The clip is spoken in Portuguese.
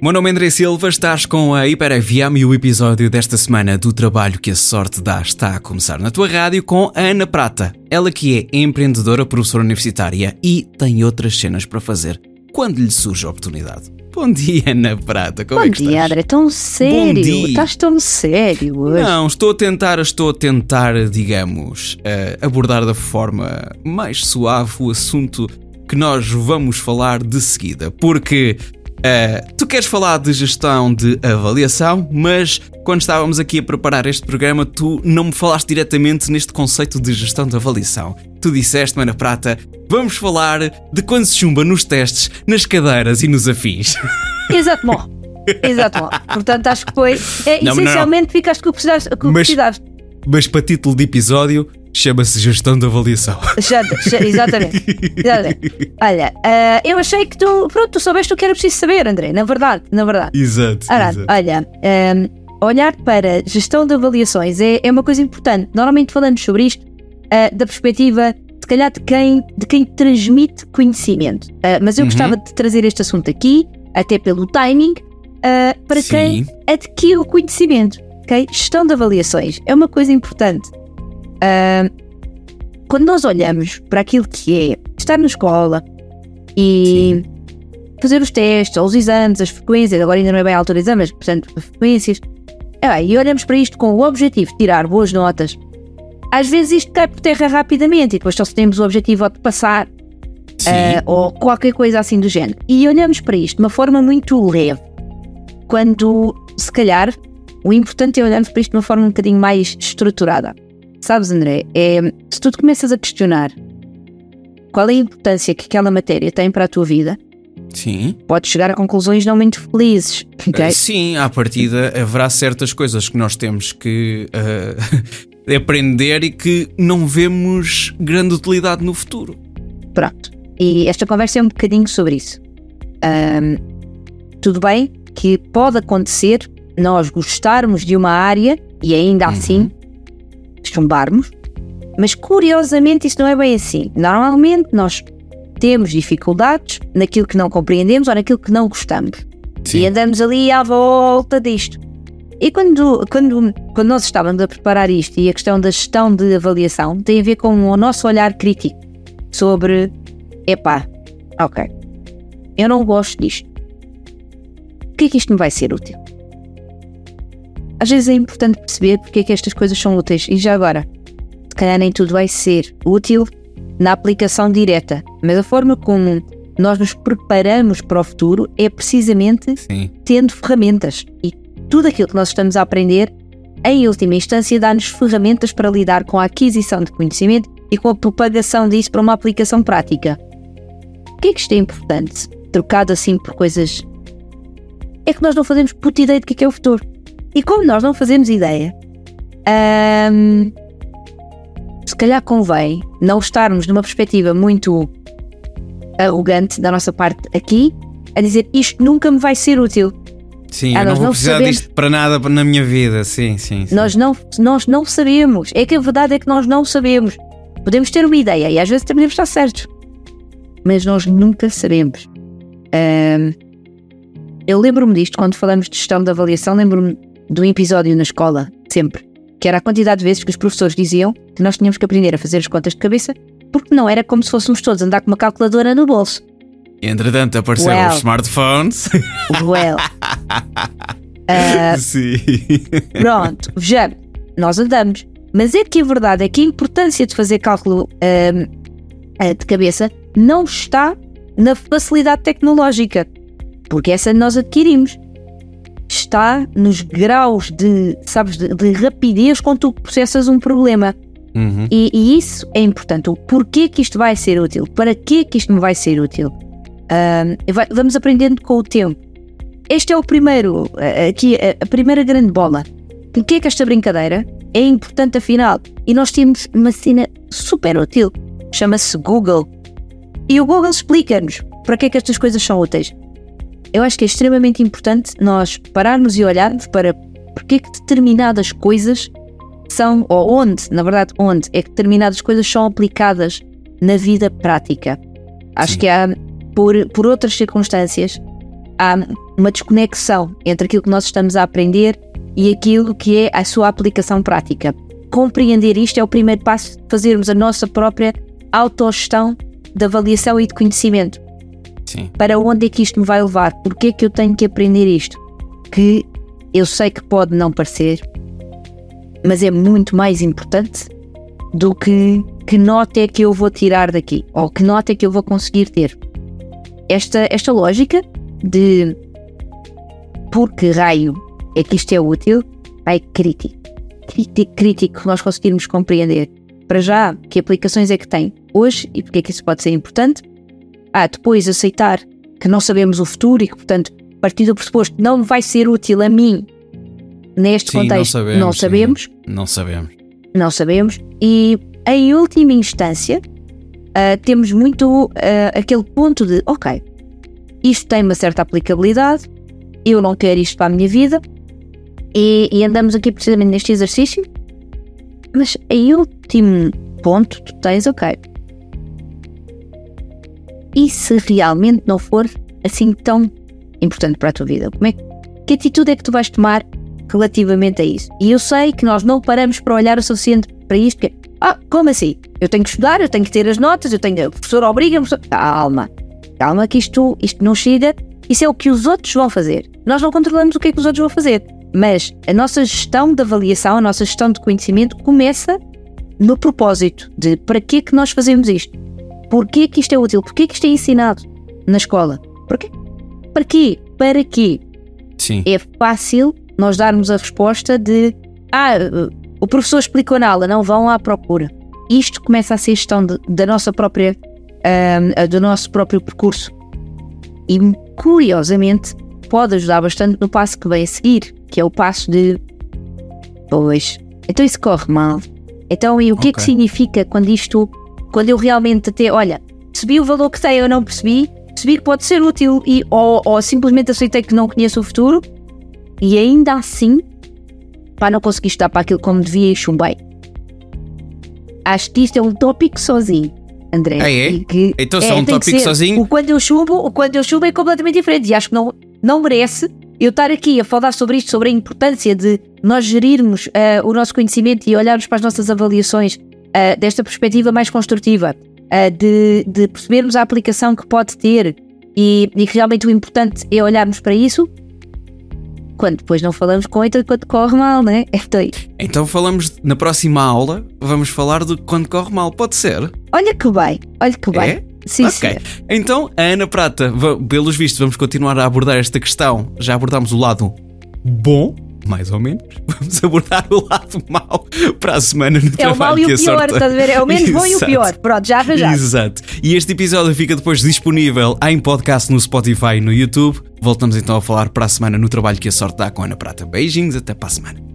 O meu nome é André Silva, estás com a Hiper FM e o episódio desta semana do trabalho que a sorte dá está a começar na tua rádio com a Ana Prata. Ela que é empreendedora, professora universitária e tem outras cenas para fazer quando lhe surge a oportunidade. Bom dia, Ana Prata, como Bom é que dia, estás? André, tão sério. dia. Estás tão sério hoje. Não, estou a tentar, estou a tentar, digamos, eh, abordar da forma mais suave o assunto que nós vamos falar de seguida, porque eh, tu queres falar de gestão de avaliação, mas quando estávamos aqui a preparar este programa, tu não me falaste diretamente neste conceito de gestão de avaliação. Tu disseste, Ana Prata, vamos falar de quando se chumba nos testes, nas cadeiras e nos afins. Exatamente. Exatamente. Portanto, acho que foi. É, Não, não, não. essencialmente ficaste com o que que Mas- mas para título de episódio, chama-se gestão de avaliação. Já- já- exatamente. Exatamente. Olha, ah, eu achei que tu. Pronto, tu soubeste o que era preciso saber, André. Na verdade, na verdade. Exato. Ora, exato. olha, ahm, olhar para gestão de avaliações é, é uma coisa importante. Normalmente falamos sobre isto ah, da perspectiva, se calhar, de quem, de quem transmite conhecimento. Ah, mas eu Uhum. gostava de trazer este assunto aqui, até pelo timing, ah, para Sim. quem adquire o conhecimento. ok? Gestão de avaliações é uma coisa importante. Ah, quando nós olhamos para aquilo que é estar na escola e fazer os testes, ou os exames, as frequências, agora ainda não é bem a altura de exame, mas, portanto, as frequências, é bem, e olhamos para isto com o objetivo de tirar boas notas, às vezes isto cai por terra rapidamente e depois só temos o objetivo de passar Sim. eh, ou qualquer coisa assim do género. E olhamos para isto de uma forma muito leve, quando se calhar o importante é olharmos para isto de uma forma um bocadinho mais estruturada. Sabes, André, é, se tu te começas a questionar qual é a importância que aquela matéria tem para a tua vida, Sim. podes chegar a conclusões não muito felizes. ok? Uh, Sim, à partida haverá certas coisas que nós temos que uh, aprender e que não vemos grande utilidade no futuro. Pronto. E esta conversa é um bocadinho sobre isso. Ahm, tudo bem que pode acontecer nós gostarmos de uma área e ainda Uhum. assim chumbarmos, mas curiosamente isso não é bem assim. Normalmente nós temos dificuldades naquilo que não compreendemos ou naquilo que não gostamos. E andamos ali à volta disto. E quando, quando, quando nós estávamos a preparar isto e a questão da gestão de avaliação tem a ver com o nosso olhar crítico sobre epá, ok, eu não gosto disto. O que é que isto me vai ser útil? Às vezes é importante perceber porque é que estas coisas são úteis. E já agora, se calhar nem tudo vai ser útil na aplicação direta, mas a forma como nós nos preparamos para o futuro é precisamente Sim. tendo ferramentas. E tudo aquilo que nós estamos a aprender, em última instância, dá-nos ferramentas para lidar com a aquisição de conhecimento e com a propagação disso para uma aplicação prática. O que é que isto é importante? Trocado assim por coisas. É que nós não fazemos puta ideia do que é, que é o futuro. E como nós não fazemos ideia, hum, se calhar convém não estarmos numa perspectiva muito arrogante da nossa parte aqui, a dizer isto nunca me vai ser útil. Sim, Ah, eu não vou não precisar sabemos. disto para nada na minha vida. Sim, sim. sim. Nós não, nós não sabemos. É que a verdade é que nós não sabemos. Podemos ter uma ideia e às vezes também podemos estar certos. Mas nós nunca sabemos. Eu lembro-me disto quando falamos de gestão de avaliação, lembro-me de um episódio na escola, sempre, que era a quantidade de vezes que os professores diziam que nós tínhamos que aprender a fazer as contas de cabeça, porque não era como se fôssemos todos andar com uma calculadora no bolso. Entretanto, apareceram Well. os smartphones. Well. Ah, sim. Pronto, vejamos, nós andamos. Mas é que a verdade é que a importância de fazer cálculo ah, de cabeça não está na facilidade tecnológica, porque essa nós adquirimos. Está nos graus de, sabes, de, de rapidez com tu processas um problema. Uhum. E, e isso é importante. O porquê que isto vai ser útil? Para que que isto me vai ser útil? Vai- vamos aprendendo com o tempo. Este é o primeiro, aqui, a, a primeira grande bola. O que é que esta brincadeira é importante afinal? E nós temos uma cena super útil, chama-se Google. E o Google explica-nos para que é que estas coisas são úteis. Eu acho que é extremamente importante nós pararmos e olharmos para porque é que determinadas coisas são, ou onde, na verdade, onde é que determinadas coisas são aplicadas na vida prática. Acho Sim. que há, por, por outras circunstâncias, há uma desconexão entre aquilo que nós estamos a aprender e aquilo que é a sua aplicação prática. Compreender isto é o primeiro passo de fazermos a nossa própria autogestão de avaliação e de conhecimento. Sim. Para onde é que isto me vai levar? Porquê é que eu tenho que aprender isto? Que eu sei que pode não parecer, mas é muito mais importante do que que nota é que eu vou tirar daqui ou que nota é que eu vou conseguir ter. Esta, esta lógica de por que raio é que isto é útil é crítico. Crítico, crítico que nós conseguirmos compreender. Para já, que aplicações é que tem hoje e porque é que isso pode ser importante. Ah, depois aceitar que não sabemos o futuro e que, portanto, partir do pressuposto não vai ser útil a mim neste Sim, contexto. não sabemos. Não sabemos. sim. Não sabemos. Não sabemos. E em última instância, ah, temos muito ah, aquele ponto de: ok, isto tem uma certa aplicabilidade, eu não quero isto para a minha vida, e, e andamos aqui precisamente neste exercício. Mas em último ponto, tu tens: ok, e se realmente não for assim tão importante para a tua vida? Como é que, que atitude é que tu vais tomar relativamente a isso? E eu sei que nós não paramos para olhar o suficiente para isto, porque, ah, como assim? Eu tenho que estudar, eu tenho que ter as notas, eu tenho, o professor obriga-me. Calma, calma, que isto, isto não chega. Isso é o que os outros vão fazer. Nós não controlamos o que é que os outros vão fazer. Mas a nossa gestão de avaliação, a nossa gestão de conhecimento começa no propósito de para que é que nós fazemos isto? Porquê que isto é útil? Porquê que isto é ensinado na escola? Porquê? Para quê? Para quê? Sim. É fácil nós darmos a resposta de ah, o professor explicou na aula, não vão à procura. Isto começa a ser gestão de- da nossa própria, ahm, do nosso próprio percurso. E curiosamente pode ajudar bastante no passo que vem a seguir, que é o passo de pois, então isso corre mal. Então, e o que é que significa quando isto, quando eu realmente até, olha, percebi o valor que tem, eu não percebi, percebi que pode ser útil e ou, ou simplesmente aceitei que não conheço o futuro e ainda assim, pá, não consegui estudar para aquilo como devia e chumbei. Acho que isto é um tópico sozinho, André. Ah, é? Que- Então, é um tem que tópico sozinho- O quando eu chumbo, o quando eu chumbo é completamente diferente e acho que não, não merece eu estar aqui a falar sobre isto, sobre a importância de nós gerirmos ah, o nosso conhecimento e olharmos para as nossas avaliações ah, desta perspectiva mais construtiva, ah, de, de percebermos a aplicação que pode ter e, e que realmente o importante é olharmos para isso. Quando depois não falamos com ele quando corre mal, né? Então, Então falamos na próxima aula, vamos falar de quando corre mal, pode ser? olha que bem, olha que bem. É? Sim, ok. senhor. Então, a Ana Prata, pelos vistos, vamos continuar a abordar esta questão. Já abordámos o lado bom, mais ou menos. Vamos abordar o lado mau para a semana no É o trabalho mal e que o a pior, sorte- estás a ver? É o menos bom e o pior. Pronto, já arranjado. Exato. E este episódio fica depois disponível em podcast no Spotify e no YouTube. Voltamos então a falar para a semana no trabalho que a sorte dá com a Ana Prata. Beijinhos, até para a semana.